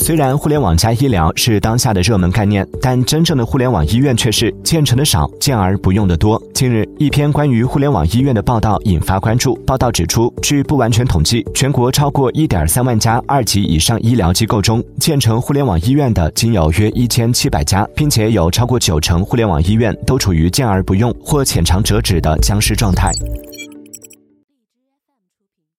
虽然互联网加医疗是当下的热门概念，但真正的互联网医院却是建成的少，建而不用的多。近日，一篇关于互联网医院的报道引发关注。报道指出，据不完全统计，全国超过一点三万家二级以上医疗机构中，建成互联网医院的仅有约一千七百家，并且有超过九成互联网医院都处于建而不用或浅尝辄止的僵尸状态。